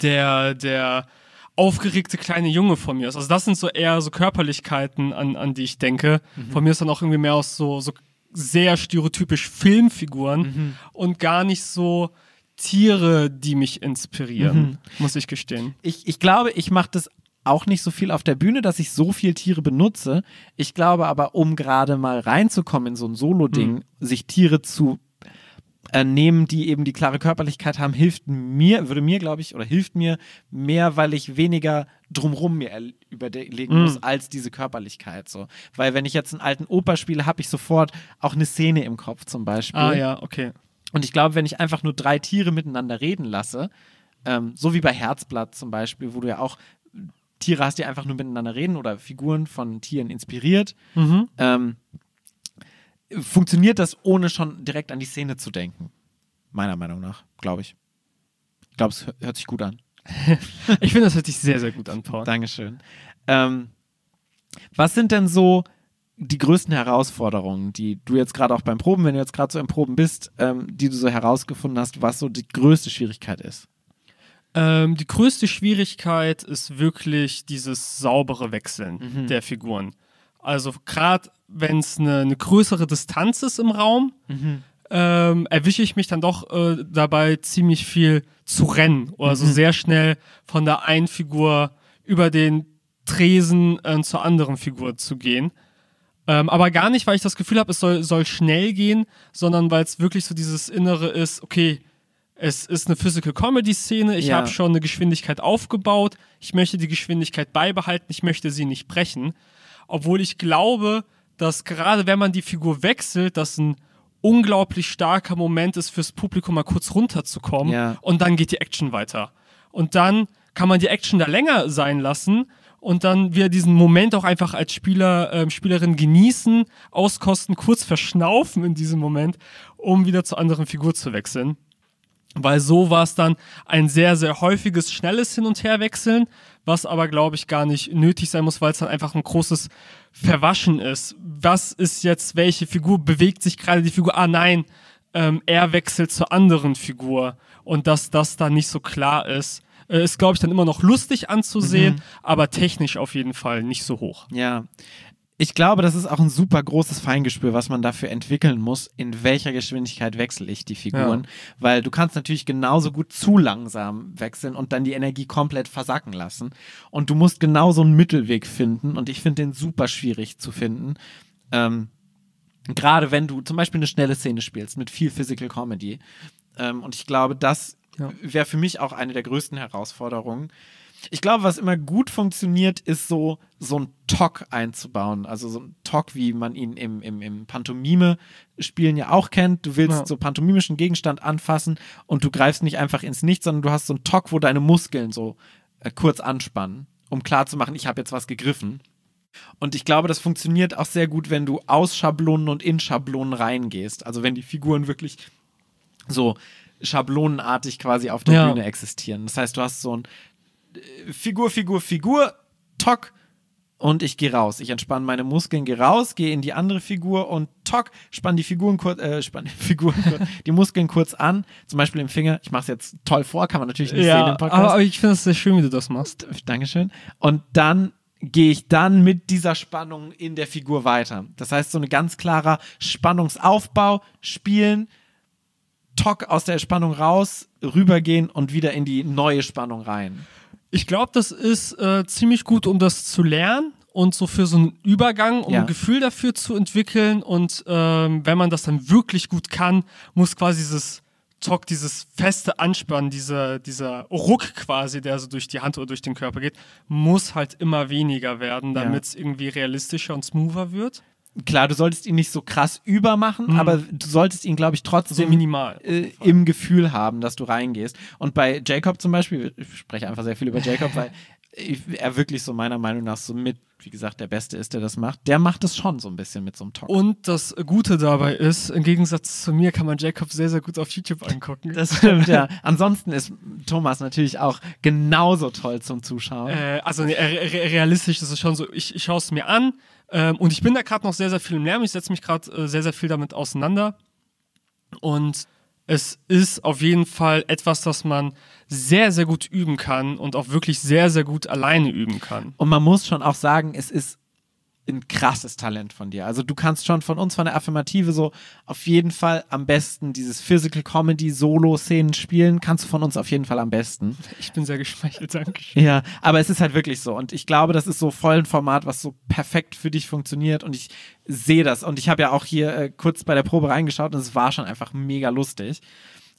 S2: der, der aufgeregte kleine Junge von mir ist. Also das sind so eher so Körperlichkeiten, an, an die ich denke. Von mir ist dann auch irgendwie mehr aus so, so sehr stereotypisch Filmfiguren und gar nicht so Tiere, die mich inspirieren, muss ich gestehen.
S1: Ich, ich glaube, ich mache das auch nicht so viel auf der Bühne, dass ich so viel Tiere benutze. Ich glaube aber, um gerade mal reinzukommen in so ein Solo-Ding, sich Tiere zu äh, nehmen, die eben die klare Körperlichkeit haben, hilft mir, würde mir, glaube ich, oder hilft mir mehr, weil ich weniger drumrum mir erl- überlegen muss, als diese Körperlichkeit. So. Weil wenn ich jetzt einen alten Opa spiele, habe ich sofort auch eine Szene im Kopf zum Beispiel.
S2: Ah ja, okay.
S1: Und ich glaube, wenn ich einfach nur drei Tiere miteinander reden lasse, ähm, so wie bei Herzblatt zum Beispiel, wo du ja auch Tiere hast, die einfach nur miteinander reden oder Figuren von Tieren inspiriert,
S2: Mhm.
S1: ähm, funktioniert das, ohne schon direkt an die Szene zu denken. Meiner Meinung nach, glaube ich. Ich glaube, es hör- hört sich gut an.
S2: Ich finde, das hört sich sehr, sehr gut an, Paul.
S1: Dankeschön. Ähm, was sind denn so die größten Herausforderungen, die du jetzt gerade auch beim Proben, wenn du jetzt gerade so im Proben bist, ähm, die du so herausgefunden hast, was so die größte Schwierigkeit ist?
S2: Ähm, die größte Schwierigkeit ist wirklich dieses saubere Wechseln
S1: Mhm.
S2: der Figuren. Also gerade wenn es eine, eine größere Distanz ist im Raum,
S1: Mhm.
S2: ähm, erwische ich mich dann doch äh, dabei, ziemlich viel zu rennen oder so
S1: Mhm.
S2: sehr schnell von der einen Figur über den Tresen äh, zur anderen Figur zu gehen. Ähm, aber gar nicht, weil ich das Gefühl habe, es soll, soll schnell gehen, sondern weil es wirklich so dieses Innere ist, okay, es ist eine Physical Comedy Szene, ich
S1: Ja.
S2: habe schon eine Geschwindigkeit aufgebaut, ich möchte die Geschwindigkeit beibehalten, ich möchte sie nicht brechen. Obwohl ich glaube, dass gerade wenn man die Figur wechselt, das ein unglaublich starker Moment ist fürs Publikum mal kurz runterzukommen
S1: Ja.
S2: und dann geht die Action weiter. Und dann kann man die Action da länger sein lassen und dann wieder diesen Moment auch einfach als Spieler, ähm, Spielerin genießen, auskosten, kurz verschnaufen in diesem Moment, um wieder zur anderen Figur zu wechseln. Weil so war es dann ein sehr, sehr häufiges, schnelles Hin- und Herwechseln, was aber, glaube ich, gar nicht nötig sein muss, weil es dann einfach ein großes Verwaschen ist. Was ist jetzt, welche Figur bewegt sich gerade die Figur? Ah nein, ähm, er wechselt zur anderen Figur. Und dass das dann nicht so klar ist, äh, ist, glaube ich, dann immer noch lustig anzusehen, aber technisch auf jeden Fall nicht so hoch.
S1: Ja. Ich glaube, das ist auch ein super großes Feingespür, was man dafür entwickeln muss, in welcher Geschwindigkeit wechsle ich die Figuren. Weil du kannst natürlich genauso gut zu langsam wechseln und dann die Energie komplett versacken lassen. Und du musst genauso einen Mittelweg finden. Und ich finde den super schwierig zu finden. Ähm, Gerade wenn du zum Beispiel eine schnelle Szene spielst mit viel Physical Comedy. Ähm, und ich glaube, das
S2: Ja.
S1: wäre für mich auch eine der größten Herausforderungen. Ich glaube, was immer gut funktioniert, ist so, so ein Talk einzubauen. Also so ein Talk, wie man ihn im, im, im Pantomime-Spielen ja auch kennt. Du willst
S2: Ja.
S1: so pantomimischen Gegenstand anfassen und du greifst nicht einfach ins Nichts, sondern du hast so einen Talk, wo deine Muskeln so äh, kurz anspannen, um klarzumachen, ich habe jetzt was gegriffen. Und ich glaube, das funktioniert auch sehr gut, wenn du aus Schablonen und in Schablonen reingehst. Also wenn die Figuren wirklich so schablonenartig quasi auf der
S2: Ja.
S1: Bühne existieren. Das heißt, du hast so ein Figur, Figur, Figur, Tock und ich gehe raus. Ich entspanne meine Muskeln, gehe raus, gehe in die andere Figur und Tock, spann die Figuren kurz, äh, spann die Figuren kurz, die Muskeln kurz an. Zum Beispiel im Finger. Ich mache es jetzt toll vor, kann man natürlich nicht sehen
S2: Ja,
S1: im Podcast.
S2: aber, aber ich finde es sehr schön, wie du das machst.
S1: Dankeschön. Und dann gehe ich dann mit dieser Spannung in der Figur weiter. Das heißt, so ein ganz klarer Spannungsaufbau, spielen, Tock aus der Spannung raus, rübergehen und wieder in die neue Spannung rein.
S2: Ich glaube, das ist äh, ziemlich gut, um das zu lernen und so für so einen Übergang, um
S1: Ja.
S2: ein Gefühl dafür zu entwickeln. Und ähm, wenn man das dann wirklich gut kann, muss quasi dieses Talk, dieses feste Anspannen, dieser, dieser Ruck quasi, der so durch die Hand oder durch den Körper geht, muss halt immer weniger werden,
S1: Ja.
S2: damit es irgendwie realistischer und smoother wird.
S1: Klar, du solltest ihn nicht so krass übermachen, aber du solltest ihn, glaube ich, trotzdem
S2: minimal.
S1: äh, im Gefühl haben, dass du reingehst. Und bei Jacob zum Beispiel, ich spreche einfach sehr viel über Jacob, weil er wirklich so meiner Meinung nach so mit, wie gesagt, der Beste ist, der das macht. Der macht es schon so ein bisschen mit so einem Talk.
S2: Und das Gute dabei ist, im Gegensatz zu mir kann man Jacob sehr, sehr gut auf YouTube angucken.
S1: Das stimmt, ja. Ansonsten ist Thomas natürlich auch genauso toll zum Zuschauen.
S2: Äh, also re realistisch ist es schon so, ich, ich schaue es mir an ähm, und ich bin da gerade noch sehr, sehr viel im Lärm. Ich setze mich gerade äh, sehr, sehr viel damit auseinander. Und es ist auf jeden Fall etwas, das man sehr, sehr gut üben kann und auch wirklich sehr, sehr gut alleine üben kann.
S1: Und man muss schon auch sagen, es ist ein krasses Talent von dir. Also du kannst schon von uns, von der Affirmative so auf jeden Fall am besten dieses Physical Comedy Solo-Szenen spielen, kannst du von uns auf jeden Fall am besten.
S2: Ich bin sehr geschmeichelt, Dankeschön.
S1: Ja, aber es ist halt wirklich so. Und ich glaube, das ist so voll ein Format, was so perfekt für dich funktioniert. Und ich sehe das. Und ich habe ja auch hier äh, kurz bei der Probe reingeschaut und es war schon einfach mega lustig.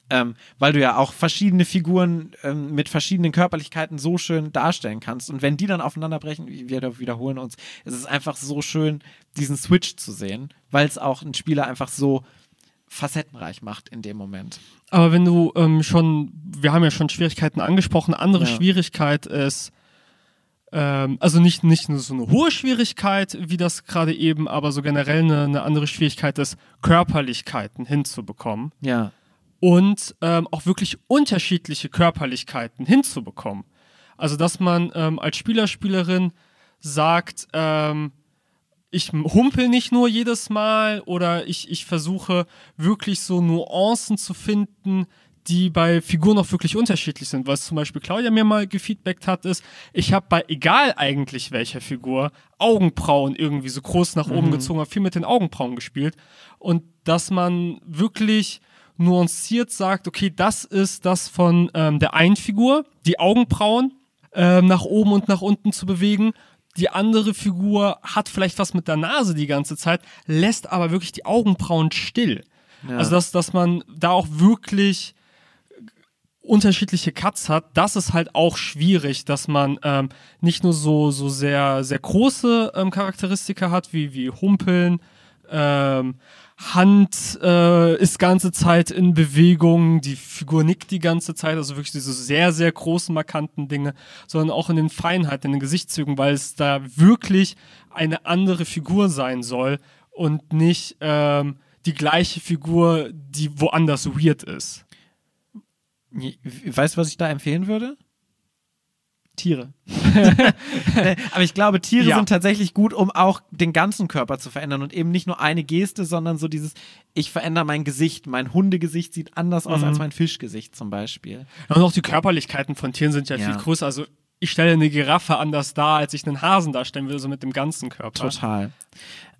S1: Ähm, weil du ja auch verschiedene Figuren ähm, mit verschiedenen Körperlichkeiten so schön darstellen kannst. Und wenn die dann aufeinanderbrechen, wir wiederholen uns, es ist einfach so schön, diesen Switch zu sehen, weil es auch einen Spieler einfach so facettenreich macht in dem Moment.
S2: Aber wenn du ähm, schon, wir haben ja schon Schwierigkeiten angesprochen, andere
S1: Ja.
S2: Schwierigkeit ist, ähm, also nicht, nicht nur so eine hohe Schwierigkeit, wie das gerade eben, aber so generell eine, eine andere Schwierigkeit ist, Körperlichkeiten hinzubekommen
S1: Ja.
S2: Und ähm, auch wirklich unterschiedliche Körperlichkeiten hinzubekommen. Also, dass man ähm, als Spieler, Spielerin sagt, ähm, ich humpel nicht nur jedes Mal oder ich, ich versuche wirklich so Nuancen zu finden, die bei Figuren auch wirklich unterschiedlich sind. Was zum Beispiel Claudia mir mal gefeedbackt hat, ist, ich habe bei egal eigentlich welcher Figur Augenbrauen irgendwie so groß nach oben gezogen, habe viel mit den Augenbrauen gespielt. Und dass man wirklich nuanciert sagt, okay, das ist das von ähm, der einen Figur, die Augenbrauen ähm, nach oben und nach unten zu bewegen. Die andere Figur hat vielleicht was mit der Nase die ganze Zeit, lässt aber wirklich die Augenbrauen still.
S1: Ja.
S2: Also, dass, dass man da auch wirklich unterschiedliche Cuts hat, das ist halt auch schwierig, dass man ähm, nicht nur so, so sehr, sehr große ähm, Charakteristika hat, wie, wie Humpeln, ähm, Hand äh, ist ganze Zeit in Bewegung, die Figur nickt die ganze Zeit, also wirklich diese sehr, sehr großen, markanten Dinge, sondern auch in den Feinheiten, in den Gesichtszügen, weil es da wirklich eine andere Figur sein soll und nicht ähm, die gleiche Figur, die woanders weird ist.
S1: Weißt du, was ich da empfehlen würde? Tiere. Aber ich glaube, Tiere
S2: Ja.
S1: sind tatsächlich gut, um auch den ganzen Körper zu verändern und eben nicht nur eine Geste, sondern so dieses, ich verändere mein Gesicht. Mein Hundegesicht sieht anders aus
S2: Mhm.
S1: als mein Fischgesicht zum Beispiel.
S2: Und auch die Körperlichkeiten von Tieren sind ja,
S1: Ja.
S2: viel größer. Also ich stelle eine Giraffe anders dar, als ich einen Hasen darstellen will, so mit dem ganzen Körper.
S1: Total.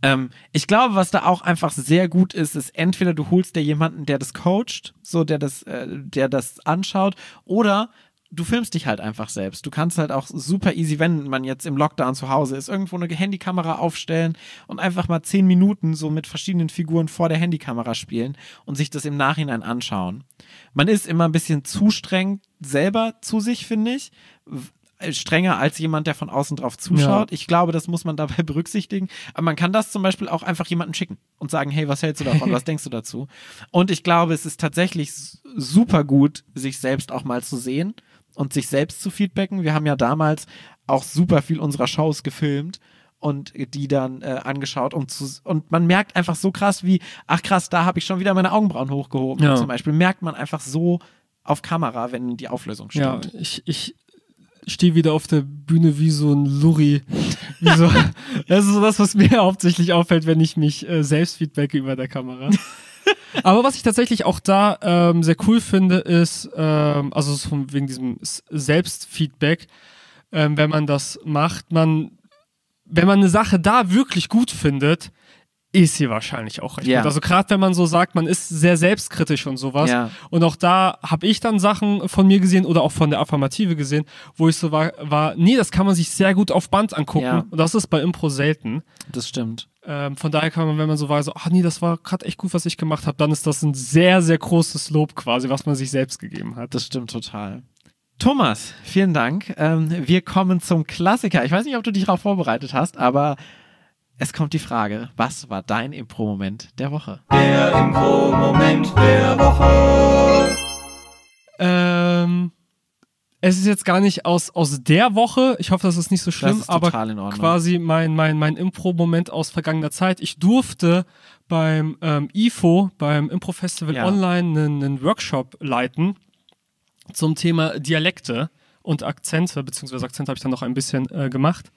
S1: Ähm, ich glaube, was da auch einfach sehr gut ist, ist entweder du holst dir jemanden, der das coacht, so der das, äh, der das anschaut, oder du filmst dich halt einfach selbst. Du kannst halt auch super easy, wenn man jetzt im Lockdown zu Hause ist, irgendwo eine Handykamera aufstellen und einfach mal zehn Minuten so mit verschiedenen Figuren vor der Handykamera spielen und sich das im Nachhinein anschauen. Man ist immer ein bisschen zu streng selber zu sich, finde ich. Strenger als jemand, der von außen drauf zuschaut. Ich glaube, das muss man dabei berücksichtigen. Aber man kann das zum Beispiel auch einfach jemanden schicken und sagen, hey, was hältst du davon? Was denkst du dazu? Und ich glaube, es ist tatsächlich super gut, sich selbst auch mal zu sehen und sich selbst zu feedbacken. Wir haben ja damals auch super viel unserer Shows gefilmt und die dann äh, angeschaut um zu und man merkt einfach so krass wie ach krass da habe ich schon wieder meine Augenbrauen hochgehoben
S2: Ja.
S1: zum Beispiel merkt man einfach so auf Kamera wenn die Auflösung
S2: Ja,
S1: stimmt
S2: ich, ich stehe wieder auf der Bühne wie so ein Lurri. Wie so, das ist so das, was mir hauptsächlich auffällt, wenn ich mich äh, selbst feedbacke über der Kamera. Aber was ich tatsächlich auch da ähm, sehr cool finde, ist, ähm, also so von wegen diesem Selbstfeedback, ähm, wenn man das macht, man, wenn man eine Sache da wirklich gut findet, ist sie wahrscheinlich auch recht
S1: Ja.
S2: gut. Also gerade wenn man so sagt, man ist sehr selbstkritisch und sowas.
S1: Ja.
S2: Und auch da habe ich dann Sachen von mir gesehen oder auch von der Affirmative gesehen, wo ich so war, war nee, das kann man sich sehr gut auf Band angucken.
S1: Ja.
S2: Und das ist bei Impro selten.
S1: das stimmt
S2: Ähm, von daher kann man, wenn man so war, so, ach nee, das war gerade echt gut, was ich gemacht habe, dann ist das ein sehr, sehr großes Lob quasi, was man sich selbst gegeben hat.
S1: das stimmt total Thomas vielen Dank ähm, wir kommen zum Klassiker ich weiß nicht ob du dich darauf vorbereitet hast aber es kommt die Frage was war dein Impro-Moment der Woche
S3: Der Impro-Moment der Woche.
S2: Ähm, es ist jetzt gar nicht aus, aus der Woche, ich hoffe, das ist nicht so schlimm, aber quasi mein, mein, mein Impro-Moment aus vergangener Zeit. Ich durfte beim ähm, IFO, beim Impro-Festival
S1: Ja.
S2: online, einen, einen Workshop leiten zum Thema Dialekte und Akzente, beziehungsweise Akzente habe ich dann noch ein bisschen äh, gemacht.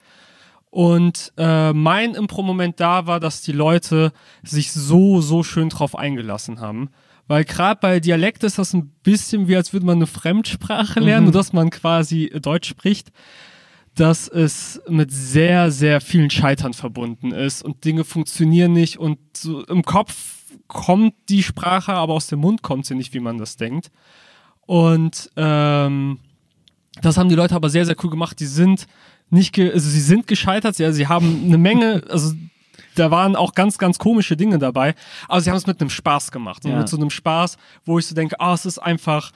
S2: Und äh, mein Impro-Moment da war, dass die Leute sich so, so schön drauf eingelassen haben. Weil gerade bei Dialekt ist das ein bisschen wie, als würde man eine Fremdsprache lernen, nur dass man quasi Deutsch spricht, dass es mit sehr, sehr vielen Scheitern verbunden ist und Dinge funktionieren nicht und so im Kopf kommt die Sprache, aber aus dem Mund kommt sie nicht, wie man das denkt. Und ähm, das haben die Leute aber sehr, sehr cool gemacht. Die sind nicht, ge also sie sind gescheitert, sie, sie haben eine Menge, also da waren auch ganz, ganz komische Dinge dabei, aber sie haben es mit einem Spaß gemacht. Und
S1: Ja.
S2: mit so einem Spaß, wo ich so denke, ah, es ist einfach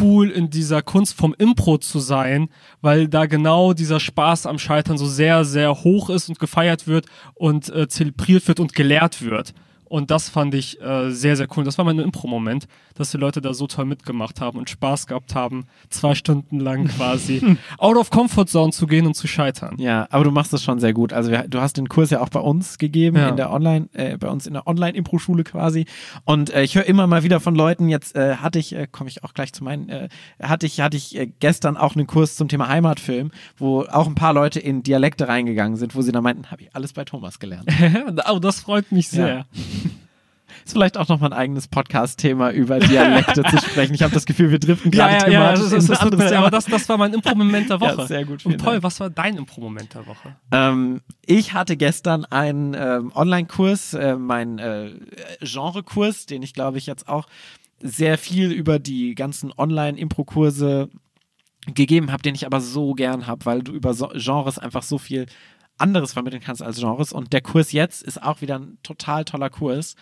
S2: cool in dieser Kunst vom Impro zu sein, weil da genau dieser Spaß am Scheitern so sehr, sehr hoch ist und gefeiert wird und äh, zelebriert wird und gelehrt wird. Und das fand ich äh, sehr, sehr cool. Das war mein Impro-Moment, dass die Leute da so toll mitgemacht haben und Spaß gehabt haben, zwei Stunden lang quasi out of comfort zone zu gehen und zu scheitern.
S1: Ja, aber du machst das schon sehr gut. Also wir, du hast den Kurs ja auch bei uns gegeben,
S2: Ja.
S1: in der Online, äh, bei uns in der Online-Impro-Schule quasi. Und äh, ich höre immer mal wieder von Leuten, jetzt äh, hatte ich, äh, komme ich auch gleich zu meinen, äh, hatte ich, hatte ich äh, gestern auch einen Kurs zum Thema Heimatfilm, wo auch ein paar Leute in Dialekte reingegangen sind, wo sie dann meinten, habe ich alles bei Thomas gelernt.
S2: oh, das freut mich sehr.
S1: Ist vielleicht auch nochmal ein eigenes Podcast-Thema über Dialekte zu sprechen. Ich habe das Gefühl, wir driften
S2: Ja,
S1: gerade
S2: ja, ja,
S1: thematisch
S2: das,
S1: in
S2: das,
S1: ein
S2: das, tut
S1: anderes
S2: aber das, das war mein Impro-Moment der
S1: Ja,
S2: Woche.
S1: sehr gut,
S2: Und Paul,
S1: Dank.
S2: was war dein Impro-Moment der Woche?
S1: Ähm, ich hatte gestern einen ähm, Online-Kurs, äh, meinen äh, Genre-Kurs, den ich glaube ich jetzt auch sehr viel über die ganzen Online-Impro-Kurse gegeben habe, den ich aber so gern habe, weil du über so Genres einfach so viel anderes vermitteln kannst als Genres. Und der Kurs jetzt ist auch wieder ein total toller Kurs.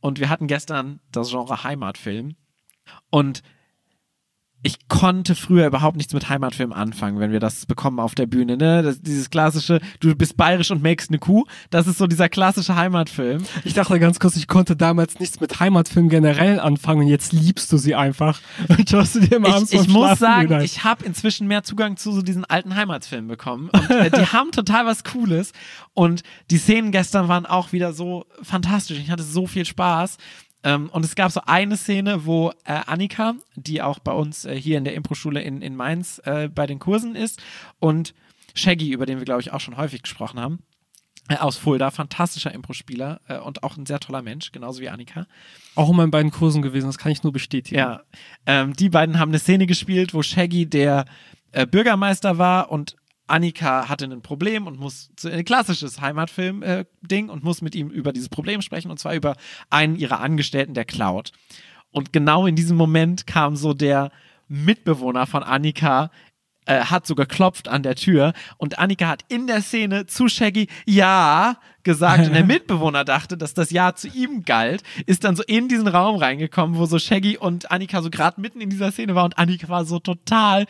S1: Und wir hatten gestern das Genre Heimatfilm. Und ich konnte früher überhaupt nichts mit Heimatfilm anfangen, wenn wir das bekommen auf der Bühne. Ne? Das, dieses klassische, du bist bayerisch und makest eine Kuh, das ist so dieser klassische Heimatfilm.
S2: Ich dachte ganz kurz, ich konnte damals nichts mit Heimatfilmen generell anfangen und jetzt liebst du sie einfach und schaust du dir abends
S1: Ich, ich muss sagen, ich habe inzwischen mehr Zugang zu so diesen alten Heimatfilmen bekommen. Und äh, die haben total was Cooles. Und die Szenen gestern waren auch wieder so fantastisch. Ich hatte so viel Spaß. Ähm, und es gab so eine Szene, wo äh, Annika, die auch bei uns äh, hier in der Impro-Schule in, in Mainz äh, bei den Kursen ist, und Shaggy, über den wir, glaube ich, auch schon häufig gesprochen haben, äh, aus Fulda, fantastischer Impro-Spieler äh, und auch ein sehr toller Mensch, genauso wie Annika.
S2: auch in meinen beiden Kursen gewesen, das kann ich nur bestätigen.
S1: Ja, ähm, die beiden haben eine Szene gespielt, wo Shaggy der äh, Bürgermeister war und Annika hatte ein Problem und muss zu ein klassisches Heimatfilm-Ding und muss mit ihm über dieses Problem sprechen und zwar über einen ihrer Angestellten, der klaut. Und genau in diesem Moment kam so der Mitbewohner von Annika, äh, hat so geklopft an der Tür und Annika hat in der Szene zu Shaggy Ja gesagt und der Mitbewohner dachte, dass das Ja zu ihm galt, ist dann so in diesen Raum reingekommen, wo so Shaggy und Annika so gerade mitten in dieser Szene war und Annika war so total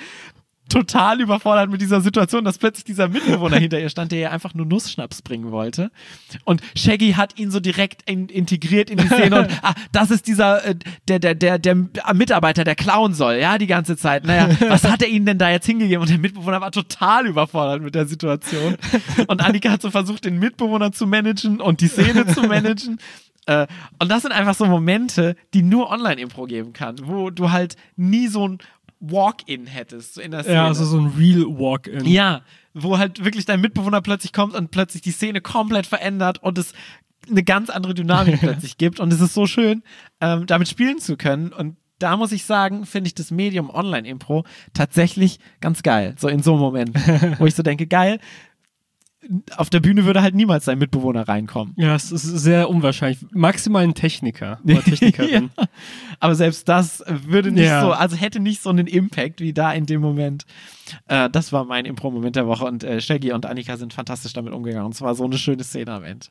S1: total überfordert mit dieser Situation, dass plötzlich dieser Mitbewohner hinter ihr stand, der ihr einfach nur Nussschnaps bringen wollte. Und Shaggy hat ihn so direkt in, integriert in die Szene und ah, das ist dieser, äh, der, der, der, der Mitarbeiter, der klauen soll, ja, die ganze Zeit. Naja, was hat er ihnen denn da jetzt hingegeben? Und der Mitbewohner war total überfordert mit der Situation. Und Annika hat so versucht, den Mitbewohner zu managen und die Szene zu managen. Äh, und das sind einfach so Momente, die nur Online-Impro geben kann, wo du halt nie so ein Walk-in hättest so in der Szene.
S2: Ja, also so ein Real Walk-In.
S1: Ja, wo halt wirklich dein Mitbewohner plötzlich kommt und plötzlich die Szene komplett verändert und es eine ganz andere Dynamik plötzlich gibt. Und es ist so schön, ähm, damit spielen zu können. Und da muss ich sagen, finde ich das Medium Online-Impro tatsächlich ganz geil. So in so einem Moment, wo ich so denke, geil, auf der Bühne würde halt niemals dein Mitbewohner reinkommen.
S2: Ja, es ist sehr unwahrscheinlich. Maximal ein Techniker oder Technikerin.
S1: ja. Aber selbst das würde nicht
S2: Ja.
S1: so, also hätte nicht so einen Impact wie da in dem Moment. Äh, das war mein Impro-Moment der Woche und äh, Shaggy und Annika sind fantastisch damit umgegangen. Und es war so eine schöne Szene am Ende.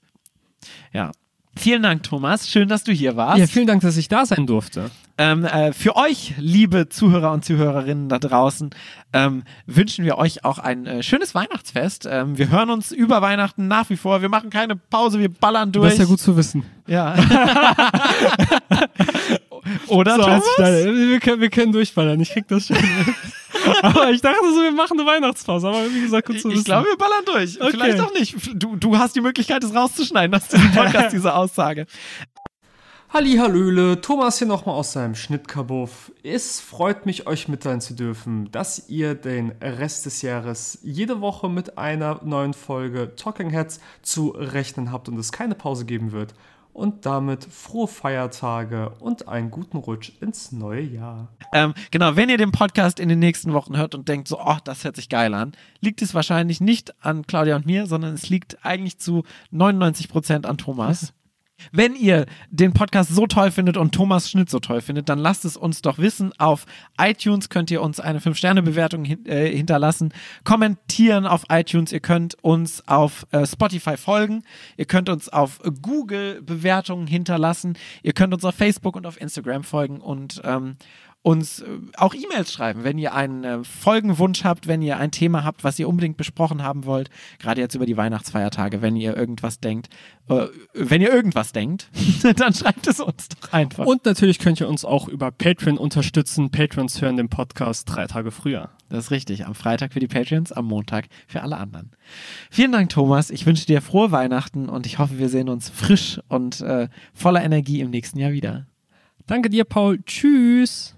S1: Ja. Vielen Dank, Thomas. Schön, dass du hier warst.
S2: Ja, vielen Dank, dass ich da sein durfte.
S1: Ähm, äh, für euch, liebe Zuhörer und Zuhörerinnen da draußen, ähm, wünschen wir euch auch ein äh, schönes Weihnachtsfest. Ähm, wir hören uns über Weihnachten nach wie vor. Wir machen keine Pause, wir ballern durch.
S2: Das ist ja gut zu wissen.
S1: Ja. Oder
S2: So,
S1: Thomas?
S2: wir, können, wir können durchballern, ich krieg das schon. Aber ich dachte so, wir machen eine Weihnachtspause. Aber wie gesagt, gut
S1: Ich,
S2: zu wissen.
S1: ich glaube, wir ballern durch.
S2: Okay.
S1: Vielleicht auch nicht. Du, du hast die Möglichkeit, es rauszuschneiden aus diesem Podcast, diese Aussage.
S2: Hallöle, Thomas hier nochmal aus seinem Schnittkabuff. Es freut mich, euch mitteilen zu dürfen, dass ihr den Rest des Jahres jede Woche mit einer neuen Folge Talking Heads zu rechnen habt und es keine Pause geben wird. Und damit frohe Feiertage und einen guten Rutsch ins neue Jahr.
S1: Ähm, genau, wenn ihr den Podcast in den nächsten Wochen hört und denkt so, oh, das hört sich geil an, liegt es wahrscheinlich nicht an Claudia und mir, sondern es liegt eigentlich zu 99 Prozent an Thomas. Wenn ihr den Podcast so toll findet und Thomas Schnitt so toll findet, dann lasst es uns doch wissen. Auf iTunes könnt ihr uns eine 5-Sterne-Bewertung hin, äh, hinterlassen, kommentieren auf iTunes, ihr könnt uns auf äh, Spotify folgen, ihr könnt uns auf Google Bewertungen hinterlassen, ihr könnt uns auf Facebook und auf Instagram folgen. Und ähm, uns äh, auch E-Mails schreiben, wenn ihr einen äh, Folgenwunsch habt, wenn ihr ein Thema habt, was ihr unbedingt besprochen haben wollt, gerade jetzt über die Weihnachtsfeiertage, wenn ihr irgendwas denkt, äh, wenn ihr irgendwas denkt, dann schreibt es uns doch einfach.
S2: Und natürlich könnt ihr uns auch über Patreon unterstützen. Patrons hören den Podcast drei Tage früher.
S1: Das ist richtig. Am Freitag für die Patreons, am Montag für alle anderen. Vielen Dank, Thomas. Ich wünsche dir frohe Weihnachten und ich hoffe, wir sehen uns frisch und äh, voller Energie im nächsten Jahr wieder.
S2: Danke dir, Paul. Tschüss.